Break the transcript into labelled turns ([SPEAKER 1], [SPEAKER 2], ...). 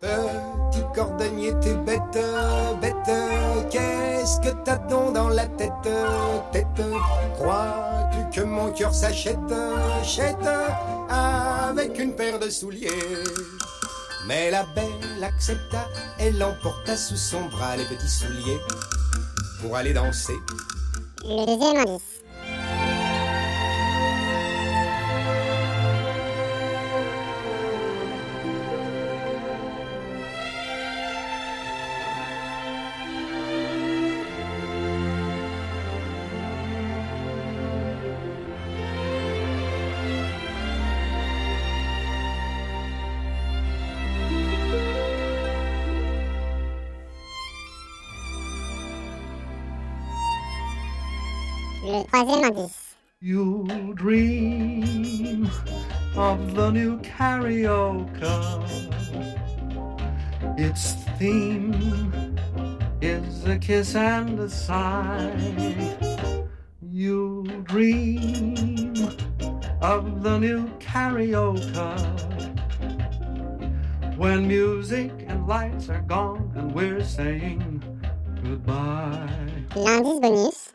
[SPEAKER 1] Petit cordonnier, t'es bête, bête. Qu'est-ce que t'as donc dans la tête, tête? Crois-tu que mon cœur s'achète, achète avec une paire de souliers? Mais la belle accepta, elle emporta sous son bras les petits souliers pour aller danser.
[SPEAKER 2] Le troisième indice.
[SPEAKER 3] You dream of the new karaoke. Its theme is a kiss and a sigh. You dream of the new karaoke. When music and lights are gone and we're saying goodbye.
[SPEAKER 2] L'indice bonus.